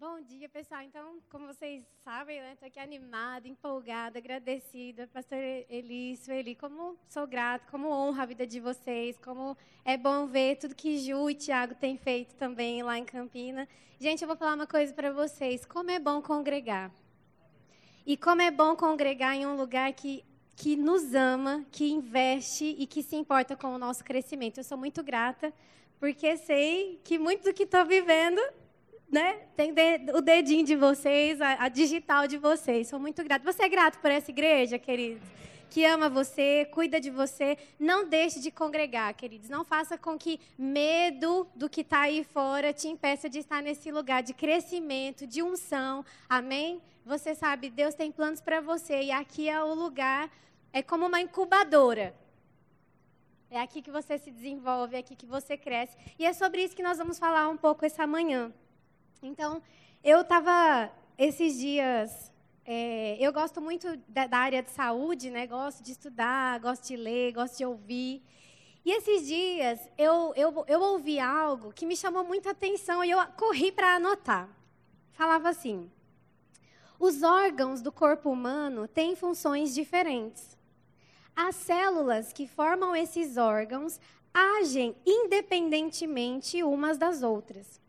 Bom dia, pessoal. Então, como vocês sabem, né, estou aqui animada, empolgada, agradecida. Pastor Eli, como sou grata, como honra a vida de vocês, como é bom ver tudo que Ju e Tiago têm feito também lá em Campina. Gente, eu vou falar uma coisa para vocês. Como é bom congregar. E como é bom congregar em um lugar que, que nos ama, que investe e que se importa com o nosso crescimento. Eu sou muito grata, porque sei que muito do que estou vivendo né? Tem o dedinho de vocês, a, a, digital de vocês. Sou muito grata. Você é grato por essa igreja, queridos? Que ama você, cuida de você. Não deixe de congregar, queridos. Não faça com que medo do que está aí fora te impeça de estar nesse lugar de crescimento, de unção. Amém? Você sabe, Deus tem planos para você. E aqui é o lugar, é como uma incubadora. É aqui que você se desenvolve, é aqui que você cresce. E é sobre isso que nós vamos falar um pouco essa manhã. Então, eu estava esses dias. É, eu gosto muito da, da, área de saúde, né? Gosto de estudar, gosto de ler, gosto de ouvir. E esses dias eu, eu, eu ouvi algo que me chamou muita atenção e eu corri para anotar. Falava assim: os órgãos do corpo humano têm funções diferentes. As células que formam esses órgãos agem independentemente umas das outras.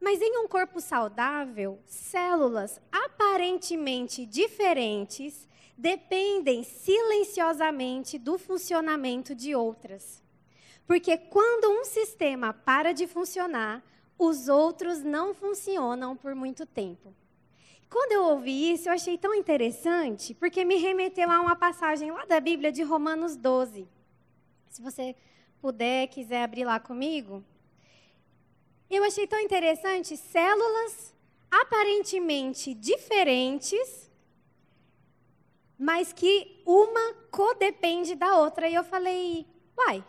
Mas em um corpo saudável, células aparentemente diferentes dependem silenciosamente do funcionamento de outras. Porque quando um sistema para de funcionar, os outros não funcionam por muito tempo. Quando eu ouvi isso, eu achei tão interessante, porque me remeteu a uma passagem lá da Bíblia de Romanos 12. Se você puder, quiser abrir lá comigo. Eu achei tão interessante células aparentemente diferentes, mas que uma codepende da outra. E eu falei, uai,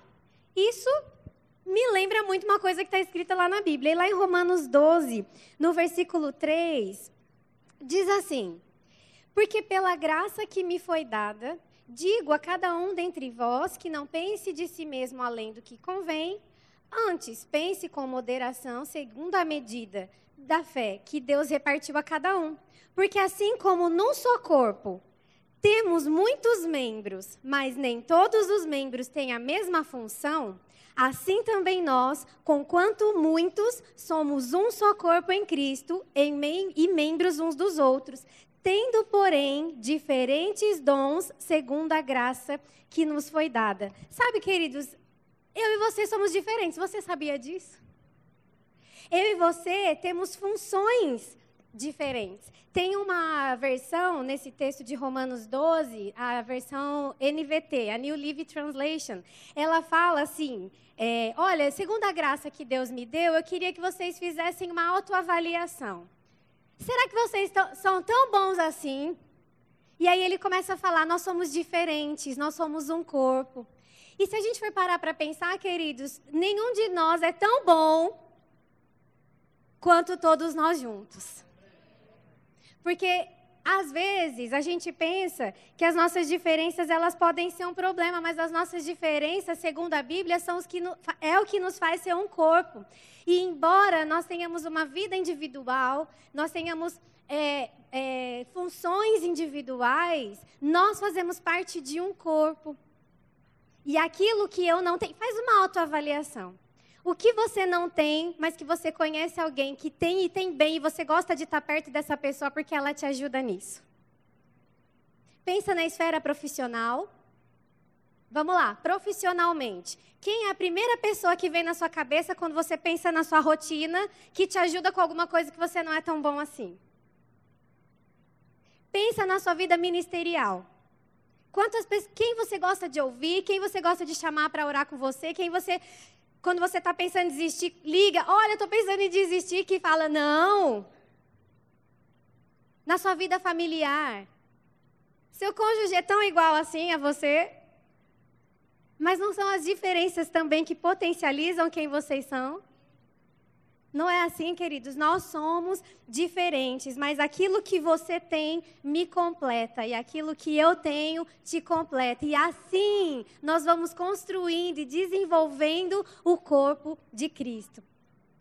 isso me lembra muito uma coisa que está escrita lá na Bíblia. E lá em Romanos 12, no versículo 3, diz assim: Porque pela graça que me foi dada, digo a cada um dentre vós que não pense de si mesmo além do que convém Antes, pense com moderação, segundo a medida da fé que Deus repartiu a cada um. Porque assim como num só corpo temos muitos membros, mas nem todos os membros têm a mesma função, assim também nós, conquanto muitos, somos um só corpo em Cristo e membros uns dos outros, tendo, porém, diferentes dons segundo a graça que nos foi dada. Sabe, queridos, eu e você somos diferentes. Você sabia disso? Eu e você temos funções diferentes. Tem uma versão nesse texto de Romanos 12, a versão NVT, a New Living Translation. Ela fala assim: é, Olha, segundo a graça que Deus me deu, eu queria que vocês fizessem uma autoavaliação. Será que vocês são tão bons assim? E aí ele começa a falar: Nós somos diferentes, nós somos um corpo. E se a gente for parar para pensar, queridos, nenhum de nós é tão bom quanto todos nós juntos. Porque às vezes a gente pensa que as nossas diferenças elas podem ser um problema, mas as nossas diferenças, segundo a Bíblia, são os que no, é o que nos faz ser um corpo. E embora nós tenhamos uma vida individual, nós tenhamos é, é, funções individuais, nós fazemos parte de um corpo. E aquilo que eu não tenho, faz uma autoavaliação. O que você não tem, mas que você conhece alguém que tem e tem bem, e você gosta de estar perto dessa pessoa porque ela te ajuda nisso. Pensa na esfera profissional. Vamos lá, profissionalmente. Quem é a primeira pessoa que vem na sua cabeça quando você pensa na sua rotina, que te ajuda com alguma coisa que você não é tão bom assim? Pensa na sua vida ministerial. Quantas pessoas, quem você gosta de ouvir, quem você gosta de chamar para orar com você, quem você, quando você está pensando em desistir, liga, olha, estou pensando em desistir, que fala, não. Na sua vida familiar. Seu cônjuge é tão igual assim a você, mas não são as diferenças também que potencializam quem vocês são? Não é assim, queridos. Nós somos diferentes, mas aquilo que você tem me completa e aquilo que eu tenho te completa. E assim nós vamos construindo e desenvolvendo o corpo de Cristo.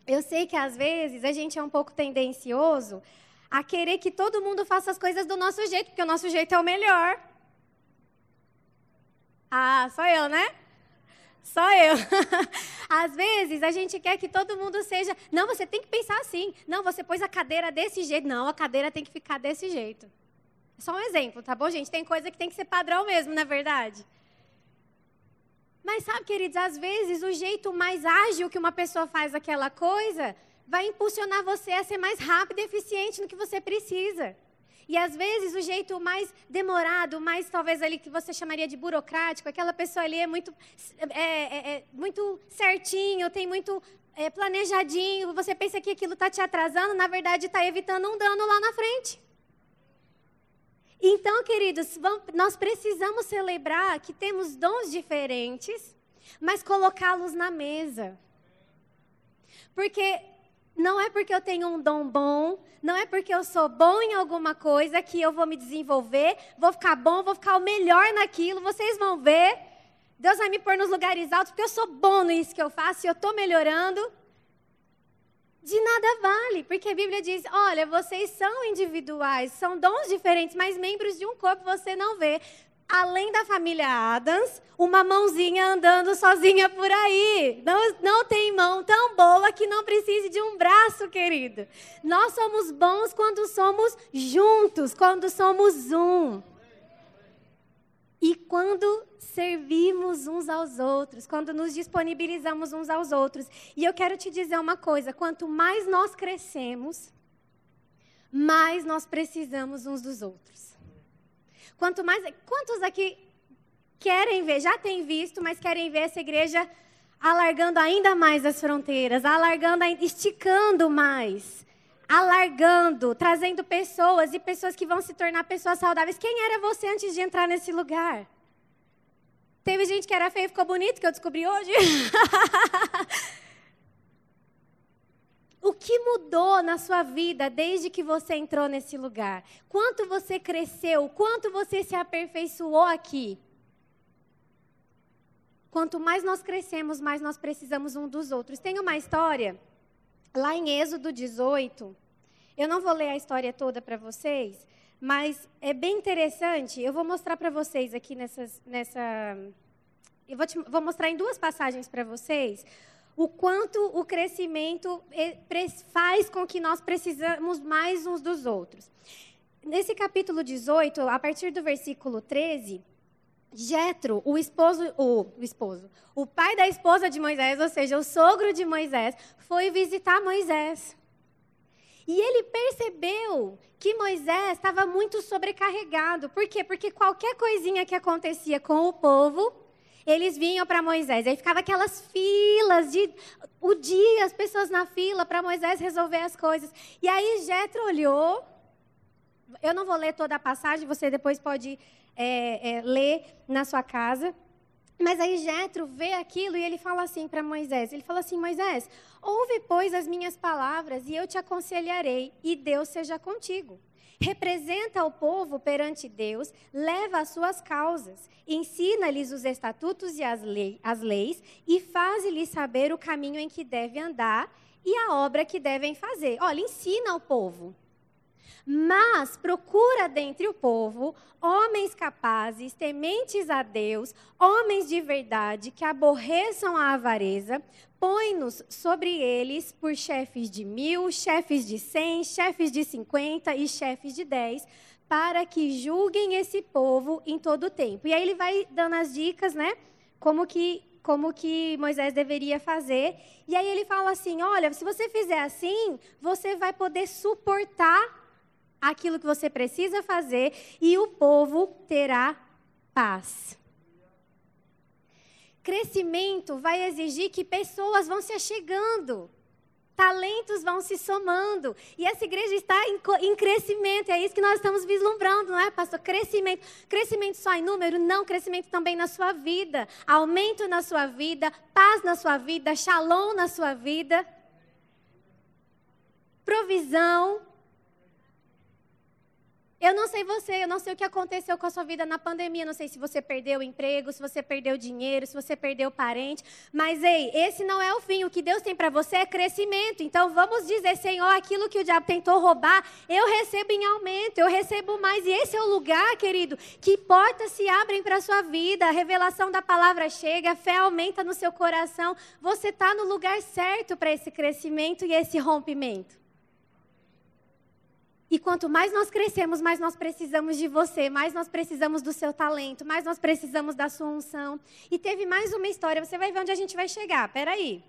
eu sei que às vezes a gente é um pouco tendencioso a querer que todo mundo faça as coisas do nosso jeito, porque o nosso jeito é o melhor. Ah, só eu, né? Só eu. Às vezes a gente quer que todo mundo seja. Não, você tem que pensar assim. Não, você pôs a cadeira desse jeito. Não, a cadeira tem que ficar desse jeito. Só um exemplo, tá bom, gente? Tem coisa que tem que ser padrão mesmo, não é verdade? Mas sabe, queridos, às vezes o jeito mais ágil que uma pessoa faz aquela coisa vai impulsionar você a ser mais rápido e eficiente no que você precisa. E às vezes o jeito mais demorado, mais talvez ali que você chamaria de burocrático, aquela pessoa ali é muito, é, é, é muito certinho, tem muito é, planejadinho, você pensa que aquilo está te atrasando, na verdade está evitando um dano lá na frente. Então, queridos, nós precisamos celebrar que temos dons diferentes, mas colocá-los na mesa. Porque não é porque eu tenho um dom bom, não é porque eu sou bom em alguma coisa que eu vou me desenvolver, vou ficar bom, vou ficar o melhor naquilo. Vocês vão ver. Deus vai me pôr nos lugares altos porque eu sou bom nisso que eu faço e eu estou melhorando de nada vale, porque a Bíblia diz: olha, vocês são individuais, são dons diferentes, mas membros de um corpo você não vê. Além da família Adams, uma mãozinha andando sozinha por aí. Não, não tem mão tão boa que não precise de um braço, querido. Nós somos bons quando somos juntos, quando somos um. E quando servimos uns aos outros, quando nos disponibilizamos uns aos outros. E eu quero te dizer uma coisa: quanto mais nós crescemos, mais nós precisamos uns dos outros. Quanto mais. Quantos aqui querem ver, já têm visto, mas querem ver essa igreja alargando ainda mais as fronteiras, alargando, esticando mais, alargando, trazendo pessoas e pessoas que vão se tornar pessoas saudáveis. Quem era você antes de entrar nesse lugar? Teve gente que era feio e ficou bonito, que eu descobri hoje. o que mudou na sua vida desde que você entrou nesse lugar? Quanto você cresceu? Quanto você se aperfeiçoou aqui? Quanto mais nós crescemos, mais nós precisamos um dos outros. Tem uma história lá em Êxodo 18. Eu não vou ler a história toda para vocês, mas é bem interessante. Eu vou mostrar para vocês aqui nessas, nessa. Eu vou, te, vou mostrar em duas passagens para vocês o quanto o crescimento faz com que nós precisamos mais uns dos outros. Nesse capítulo 18, a partir do versículo 13, Jetro, o esposo, o, o esposo, o pai da esposa de Moisés, ou seja, o sogro de Moisés, foi visitar Moisés. E ele percebeu que Moisés estava muito sobrecarregado. Por quê? Porque qualquer coisinha que acontecia com o povo, eles vinham para Moisés. Aí ficava aquelas filas de o dia, as pessoas na fila para Moisés resolver as coisas. E aí Jetro olhou. Eu não vou ler toda a passagem, você depois pode é, é, ler na sua casa. Mas aí Jetro vê aquilo e ele fala assim para Moisés. Ele fala assim: Moisés, ouve pois as minhas palavras e eu te aconselharei e Deus seja contigo. Representa o povo perante Deus, leva as suas causas, ensina-lhes os estatutos e as, lei, as leis e faz-lhes saber o caminho em que devem andar e a obra que devem fazer. Olha, ensina ao povo. Mas procura dentre o povo homens capazes, tementes a Deus, homens de verdade, que aborreçam a avareza, põe-nos sobre eles por chefes de mil, chefes de cem, chefes de cinquenta e chefes de dez, para que julguem esse povo em todo o tempo. E aí ele vai dando as dicas, né? Como que como que Moisés deveria fazer. E aí ele fala assim: olha, se você fizer assim, você vai poder suportar aquilo que você precisa fazer e o povo terá paz. Crescimento vai exigir que pessoas vão se achegando, talentos vão se somando. E essa igreja está em, em, crescimento, é isso que nós estamos vislumbrando, não é, pastor? Crescimento. Crescimento só em número? Não, crescimento também na sua vida. Aumento na sua vida, paz na sua vida, shalom na sua vida. Provisão, Eu não sei você, eu não sei o que aconteceu com a sua vida na pandemia, não sei se você perdeu o emprego, se você perdeu dinheiro, se você perdeu parente, mas ei, esse não é o fim. O que Deus tem para você é crescimento. Então vamos dizer, Senhor, aquilo que o diabo tentou roubar, eu recebo em aumento, eu recebo mais. E esse é o lugar, querido, que portas se abrem para a sua vida, a revelação da palavra chega, a fé aumenta no seu coração. Você está no lugar certo para esse crescimento e esse rompimento. E quanto mais nós crescemos, mais nós precisamos de você, mais nós precisamos do seu talento, mais nós precisamos da sua unção. E teve mais uma história, você vai ver onde a gente vai chegar. Peraí.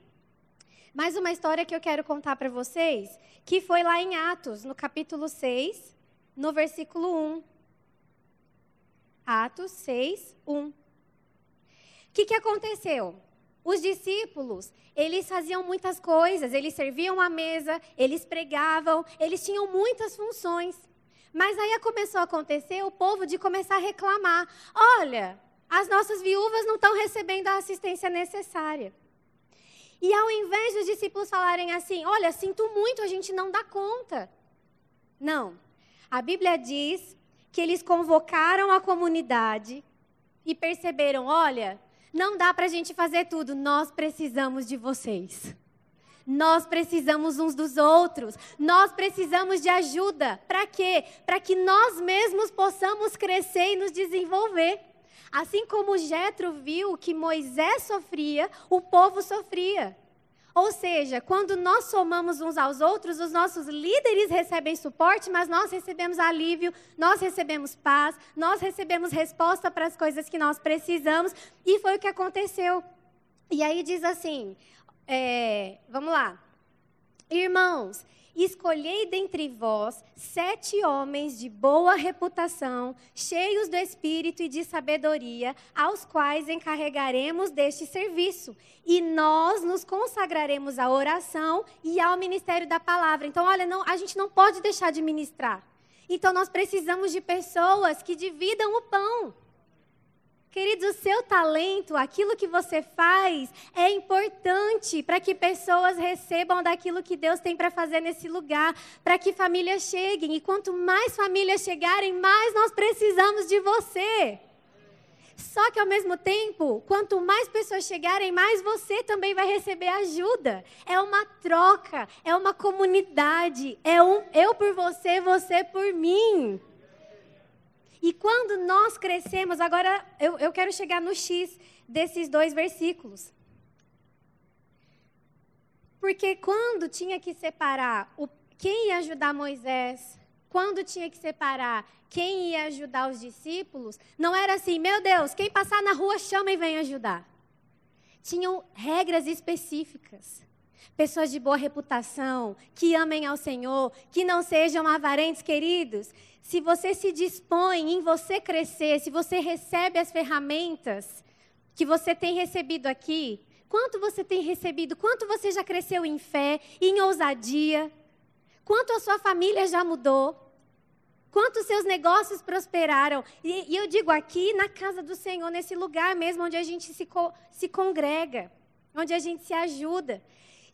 Mais uma história que eu quero contar para vocês, que foi lá em Atos, no capítulo 6, no versículo 1. Atos 6, 1. O que, que aconteceu? Os discípulos, eles faziam muitas coisas, eles serviam a mesa, eles pregavam, eles tinham muitas funções. Mas aí começou a acontecer o povo de começar a reclamar: olha, as nossas viúvas não estão recebendo a assistência necessária. E ao invés dos discípulos falarem assim: olha, sinto muito, a gente não dá conta. Não. A Bíblia diz que eles convocaram a comunidade e perceberam: olha, não dá para a gente fazer tudo, nós precisamos de vocês. Nós precisamos uns dos outros. Nós precisamos de ajuda. Para quê? Para que nós mesmos possamos crescer e nos desenvolver. Assim como Jetro viu que Moisés sofria, o povo sofria. Ou seja, quando nós somamos uns aos outros, os nossos líderes recebem suporte, mas nós recebemos alívio, nós recebemos paz, nós recebemos resposta para as coisas que nós precisamos, e foi o que aconteceu. E aí diz assim: é, vamos lá. Irmãos, Escolhei dentre vós sete homens de boa reputação, cheios do espírito e de sabedoria, aos quais encarregaremos deste serviço. E nós nos consagraremos à oração e ao ministério da palavra. Então, olha, não, a gente não pode deixar de ministrar. Então, nós precisamos de pessoas que dividam o pão. Queridos, o seu talento, aquilo que você faz, é importante para que pessoas recebam daquilo que Deus tem para fazer nesse lugar, para que famílias cheguem. E quanto mais famílias chegarem, mais nós precisamos de você. Só que ao mesmo tempo, quanto mais pessoas chegarem, mais você também vai receber ajuda. É uma troca, é uma comunidade, é um eu por você, você por mim. E quando nós crescemos, agora eu, eu quero chegar no X desses dois versículos. Porque quando tinha que separar o, quem ia ajudar Moisés, quando tinha que separar quem ia ajudar os discípulos, não era assim, meu Deus, quem passar na rua chama e vem ajudar. Tinham regras específicas. Pessoas de boa reputação, que amem ao Senhor, que não sejam avarentos, queridos se você se dispõe em você crescer, se você recebe as ferramentas que você tem recebido aqui, quanto você tem recebido, quanto você já cresceu em fé, em ousadia, quanto a sua família já mudou, quanto seus negócios prosperaram. E, e, eu digo aqui na casa do Senhor, nesse lugar mesmo onde a gente se, co se congrega, onde a gente se ajuda.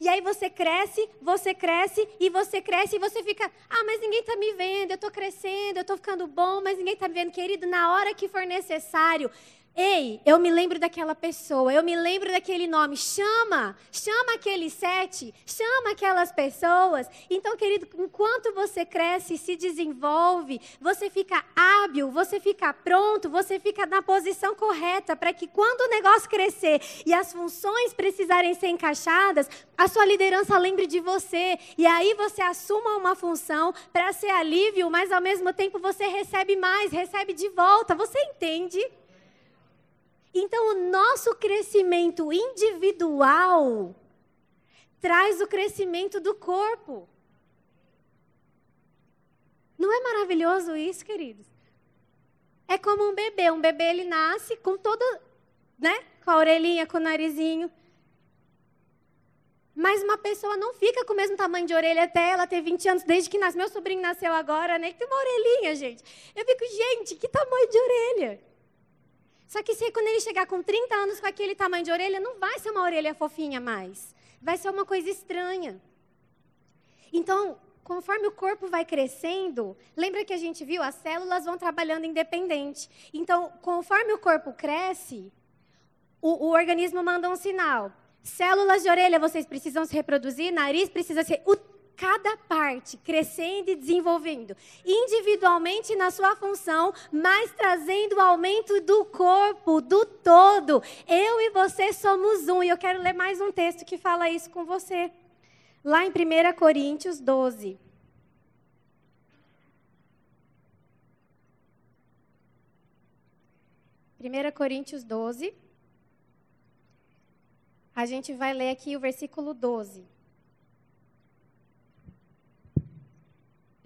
E aí você cresce, você cresce e você cresce e você fica, ah, mas ninguém está me vendo, eu estou crescendo, eu estou ficando bom, mas ninguém está me vendo. Querido, na hora que for necessário, Ei, eu me lembro daquela pessoa, eu me lembro daquele nome. Chama, chama aqueles sete, chama aquelas pessoas. Então, querido, enquanto você cresce, se desenvolve, você fica hábil, você fica pronto, você fica na posição correta para que quando o negócio crescer e as funções precisarem ser encaixadas, a sua liderança lembre de você. E aí você assuma uma função para ser alívio, mas ao mesmo tempo você recebe mais, recebe de volta. Você entende? Então, o nosso crescimento individual traz o crescimento do corpo. Não é maravilhoso isso, queridos? É como um bebê. Um bebê ele nasce com todo, né? Com a orelhinha, com o narizinho. Mas uma pessoa não fica com o mesmo tamanho de orelha até ela ter 20 anos, desde que nasceu. Meu sobrinho nasceu agora, né? Que tem uma orelhinha, gente. Eu fico, gente, que tamanho de orelha? Só que se quando ele chegar com 30 anos com aquele tamanho de orelha, não vai ser uma orelha fofinha mais. Vai ser uma coisa estranha. Então, conforme o corpo vai crescendo, lembra que a gente viu? As células vão trabalhando independente. Então, conforme o corpo cresce, o, o organismo manda um sinal. Células de orelha, vocês precisam se reproduzir, nariz precisa ser. O, cada parte crescendo e desenvolvendo, individualmente na sua função, mas trazendo o aumento do corpo, do todo. Eu e você somos um. E eu quero ler mais um texto que fala isso com você. Lá em 1 Coríntios 12. Primeira Coríntios 12. A gente vai ler aqui o versículo 12.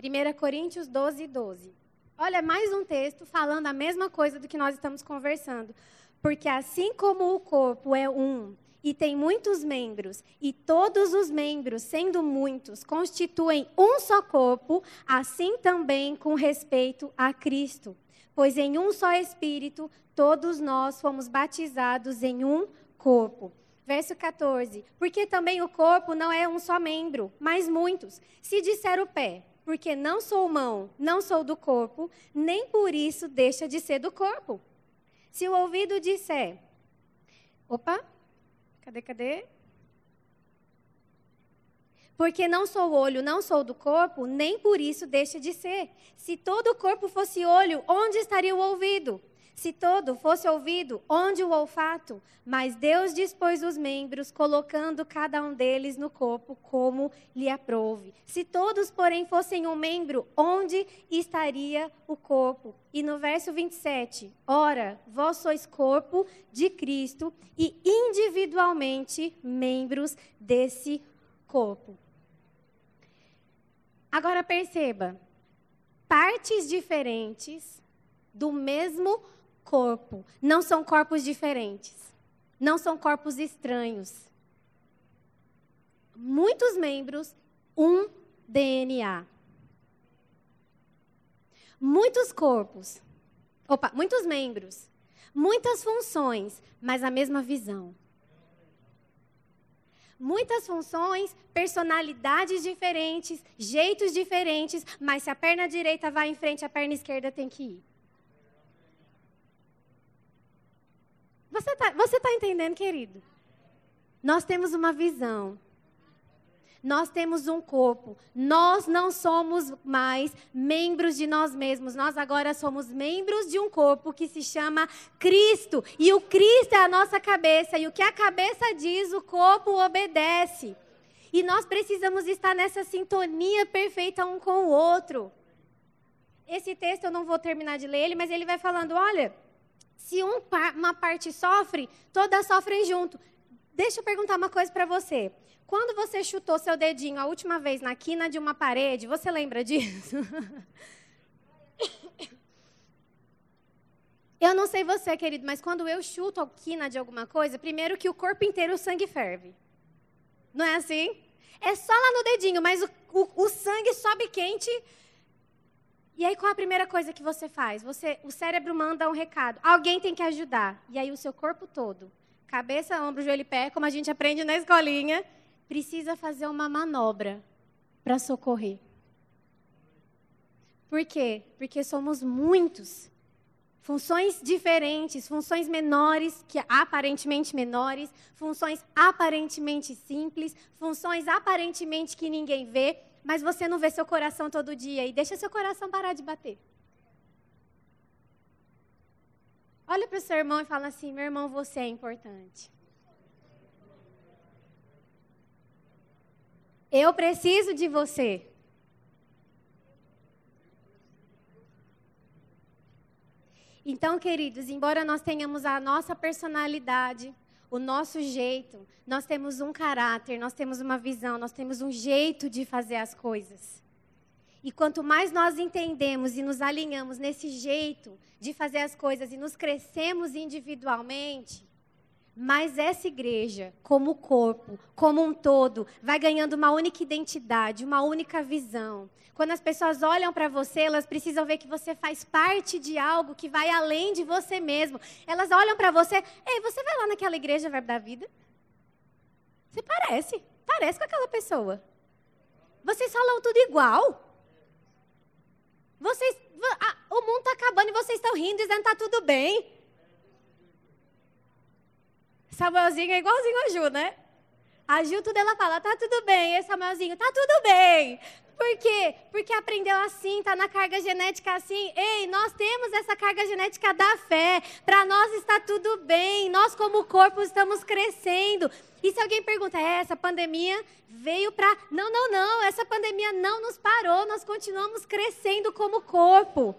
1 Coríntios 12, 12. Olha, mais um texto falando a mesma coisa do que nós estamos conversando. Porque assim como o corpo é um e tem muitos membros, e todos os membros, sendo muitos, constituem um só corpo, assim também com respeito a Cristo. Pois em um só Espírito, todos nós fomos batizados em um corpo. Verso 14. Porque também o corpo não é um só membro, mas muitos. Se disser o pé, porque não sou mão, não sou do corpo, nem por isso deixa de ser do corpo. Se o ouvido disser, opa, Cadê, cadê? Porque não sou olho, não sou do corpo, nem por isso deixa de ser. Se todo o corpo fosse olho, onde estaria o ouvido? Se todo fosse ouvido, onde o olfato? Mas Deus dispôs os membros, colocando cada um deles no corpo como lhe aprouve. Se todos, porém, fossem um membro, onde estaria o corpo? E no verso 27, ora, vós sois corpo de Cristo e individualmente membros desse corpo. Agora perceba, partes diferentes do mesmo corpo corpo. Não são corpos diferentes. Não são corpos estranhos. Muitos membros, um DNA. Muitos corpos. Opa, muitos membros. Muitas funções, mas a mesma visão. Muitas funções, personalidades diferentes, jeitos diferentes, mas se a perna direita vai em frente, a perna esquerda tem que ir. Você está você tá entendendo, querido? Nós temos uma visão. Nós temos um corpo. Nós não somos mais membros de nós mesmos. Nós agora somos membros de um corpo que se chama Cristo. E o Cristo é a nossa cabeça. E o que a cabeça diz, o corpo obedece. E nós precisamos estar nessa sintonia perfeita um com o outro. Esse texto eu não vou terminar de ler ele, mas ele vai falando: olha se um, uma parte sofre, todas sofrem junto. Deixa eu perguntar uma coisa para você. Quando você chutou seu dedinho a última vez na quina de uma parede, você lembra disso? Eu não sei você, querido, mas quando eu chuto a quina de alguma coisa, primeiro que o corpo inteiro o sangue ferve. Não é assim? É só lá no dedinho, mas o, o, o sangue sobe quente e aí qual a primeira coisa que você faz? Você, o cérebro manda um recado. Alguém tem que ajudar. E aí o seu corpo todo, cabeça, ombro, joelho e pé, como a gente aprende na escolinha, precisa fazer uma manobra para socorrer. Por quê? Porque somos muitos. Funções diferentes, funções menores, que aparentemente menores, funções aparentemente simples, funções aparentemente que ninguém vê, mas você não vê seu coração todo dia e deixa seu coração parar de bater. Olha para o seu irmão e fala assim: meu irmão, você é importante. Eu preciso de você. Então, queridos, embora nós tenhamos a nossa personalidade, o nosso jeito, nós temos um caráter, nós temos uma visão, nós temos um jeito de fazer as coisas. E quanto mais nós entendemos e nos alinhamos nesse jeito de fazer as coisas e nos crescemos individualmente, mais essa igreja, como corpo, como um todo, vai ganhando uma única identidade, uma única visão. Quando as pessoas olham para você, elas precisam ver que você faz parte de algo que vai além de você mesmo. Elas olham para você, ei, você vai lá naquela igreja Verbo da Vida? Você parece, parece com aquela pessoa. Vocês falam tudo igual. Vocês, o mundo está acabando e vocês estão rindo dizendo que está tudo bem. Samuelzinho é igualzinho a Ju, né? A Ju, tudo ela fala, tá tudo bem. E Samuelzinho, tá tudo bem. Por quê? Porque aprendeu assim, tá na carga genética assim. Ei, nós temos essa carga genética da fé. Para nós está tudo bem. Nós, como corpo, estamos crescendo. E se alguém pergunta, é, essa pandemia veio para. Não, não, não. Essa pandemia não nos parou. Nós continuamos crescendo como corpo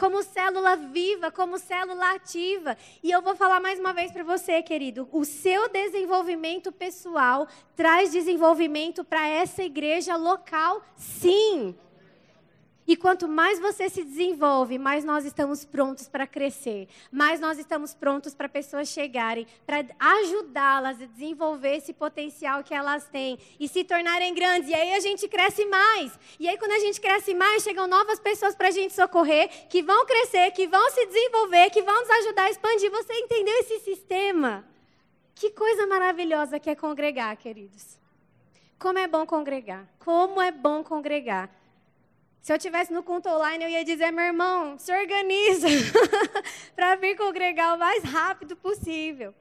como célula viva, como célula ativa. E eu vou falar mais uma vez para você, querido: o seu desenvolvimento pessoal traz desenvolvimento para essa igreja local, sim. E quanto mais você se desenvolve, mais nós estamos prontos para crescer, mais nós estamos prontos para pessoas chegarem, para ajudá-las a desenvolver esse potencial que elas têm e se tornarem grandes. E aí a gente cresce mais. E aí quando a gente cresce mais, chegam novas pessoas para a gente socorrer, que vão crescer, que vão se desenvolver, que vão nos ajudar a expandir. Você entendeu esse sistema? Que coisa maravilhosa que é congregar, queridos. Como é bom congregar. Como é bom congregar. Se eu tivesse no culto online, eu ia dizer, meu irmão, se organiza para vir congregar o mais rápido possível.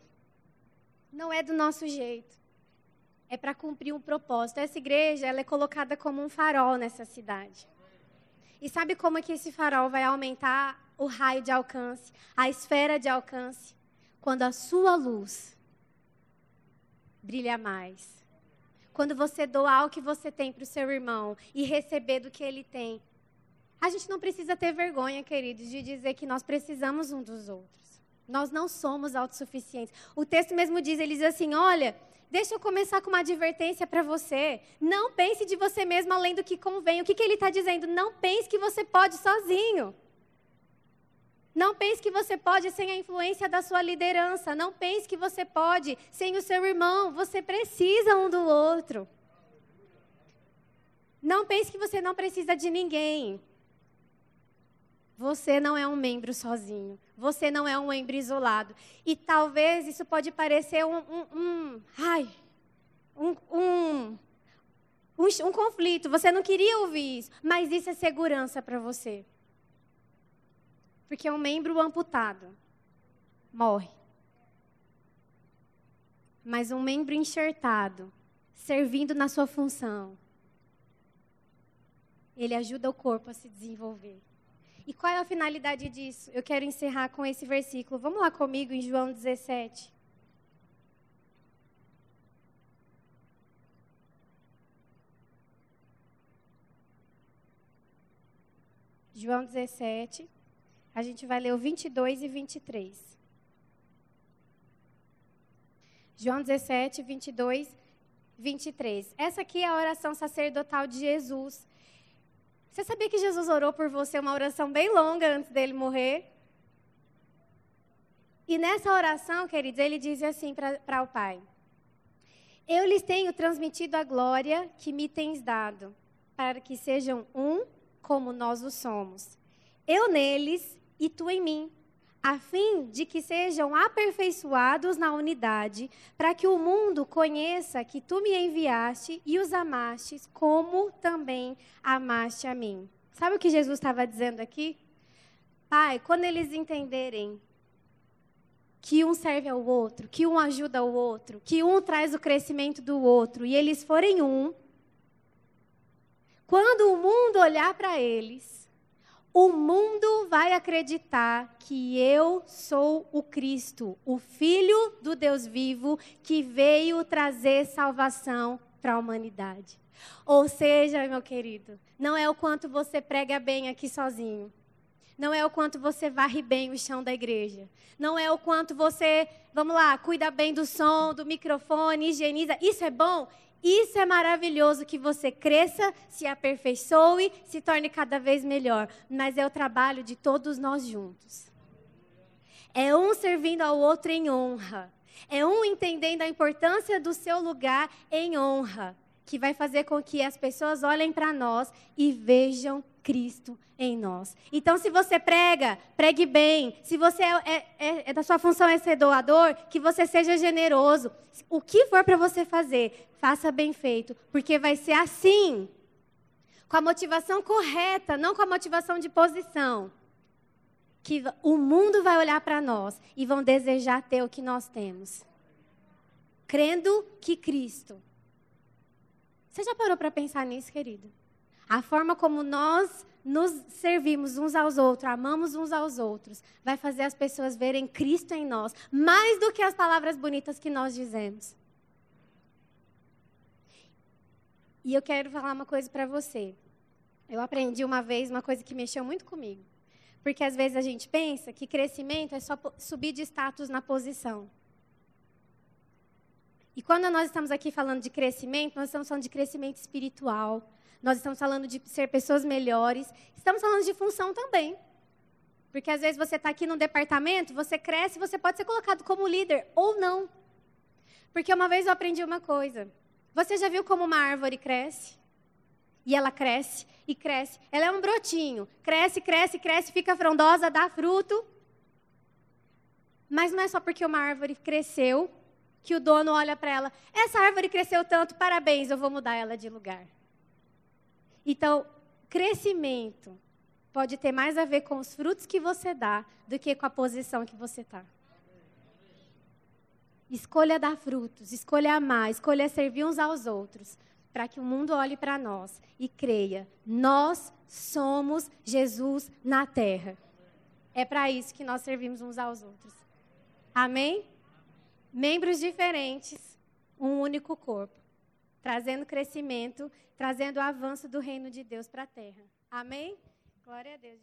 Não é do nosso jeito. É para cumprir um propósito. Essa igreja, ela é colocada como um farol nessa cidade. E sabe como é que esse farol vai aumentar o raio de alcance, a esfera de alcance? Quando a sua luz brilha mais quando você doar o que você tem para o seu irmão e receber do que ele tem. A gente não precisa ter vergonha, queridos, de dizer que nós precisamos um dos outros. Nós não somos autossuficientes. O texto mesmo diz, ele diz assim: olha, deixa eu começar com uma advertência para você. Não pense de você mesmo além do que convém. O que, que ele está dizendo? Não pense que você pode sozinho. Não pense que você pode sem a influência da sua liderança. Não pense que você pode sem o seu irmão. Você precisa um do outro. Não pense que você não precisa de ninguém. Você não é um membro sozinho. Você não é um membro isolado. E talvez isso pode parecer um, um, um ai, um, um, um, um conflito. Você não queria ouvir isso, mas isso é segurança para você. Porque um membro amputado morre. Mas um membro enxertado, servindo na sua função, ele ajuda o corpo a se desenvolver. E qual é a finalidade disso? Eu quero encerrar com esse versículo. Vamos lá comigo em João 17. João 17. A gente vai ler o 22 e 23. João 17, 22, 23. Essa aqui é a oração sacerdotal de Jesus. Você sabia que Jesus orou por você uma oração bem longa antes dele morrer? E nessa oração, queridos, ele diz assim para o Pai: Eu lhes tenho transmitido a glória que me tens dado, para que sejam um como nós o somos. Eu neles e tu em mim, a fim de que sejam aperfeiçoados na unidade, para que o mundo conheça que tu me enviaste e os amastes, como também amaste a mim. Sabe o que Jesus estava dizendo aqui? Pai, quando eles entenderem que um serve ao outro, que um ajuda o outro, que um traz o crescimento do outro, e eles forem um, quando o mundo olhar para eles, o mundo vai acreditar que eu sou o Cristo, o Filho do Deus vivo, que veio trazer salvação para a humanidade. Ou seja, meu querido, não é o quanto você prega bem aqui sozinho. Não é o quanto você varre bem o chão da igreja. Não é o quanto você, vamos lá, cuida bem do som, do microfone, higieniza. Isso é bom? Isso é maravilhoso que você cresça, se aperfeiçoe, se torne cada vez melhor. Mas é o trabalho de todos nós juntos. É um servindo ao outro em honra. É um entendendo a importância do seu lugar em honra, que vai fazer com que as pessoas olhem para nós e vejam Cristo em nós. Então, se você prega, pregue bem. Se você é, é, é, é da sua função é ser doador, que você seja generoso. O que for para você fazer, faça bem feito, porque vai ser assim com a motivação correta, não com a motivação de posição, que o mundo vai olhar para nós e vão desejar ter o que nós temos. Crendo que Cristo. Você já parou para pensar nisso, querido? A forma como nós nos servimos uns aos outros, amamos uns aos outros, vai fazer as pessoas verem Cristo em nós, mais do que as palavras bonitas que nós dizemos. E eu quero falar uma coisa para você. Eu aprendi uma vez uma coisa que mexeu muito comigo. Porque às vezes a gente pensa que crescimento é só subir de status na posição. E quando nós estamos aqui falando de crescimento, nós estamos falando de crescimento espiritual, nós estamos falando de ser pessoas melhores, estamos falando de função também. Porque às vezes você está aqui num departamento, você cresce, você pode ser colocado como líder ou não. Porque uma vez eu aprendi uma coisa. Você já viu como uma árvore cresce? E ela cresce e cresce. Ela é um brotinho. Cresce, cresce, cresce, fica frondosa, dá fruto. Mas não é só porque uma árvore cresceu que o dono olha para ela. Essa árvore cresceu tanto, parabéns, eu vou mudar ela de lugar. Então, crescimento pode ter mais a ver com os frutos que você dá do que com a posição que você está. Escolha dar frutos, escolha amar, escolha servir uns aos outros, para que o mundo olhe para nós e creia: nós somos Jesus na terra. É para isso que nós servimos uns aos outros. Amém? Membros diferentes, um único corpo trazendo crescimento, trazendo o avanço do reino de Deus para a terra. Amém? Glória a Deus.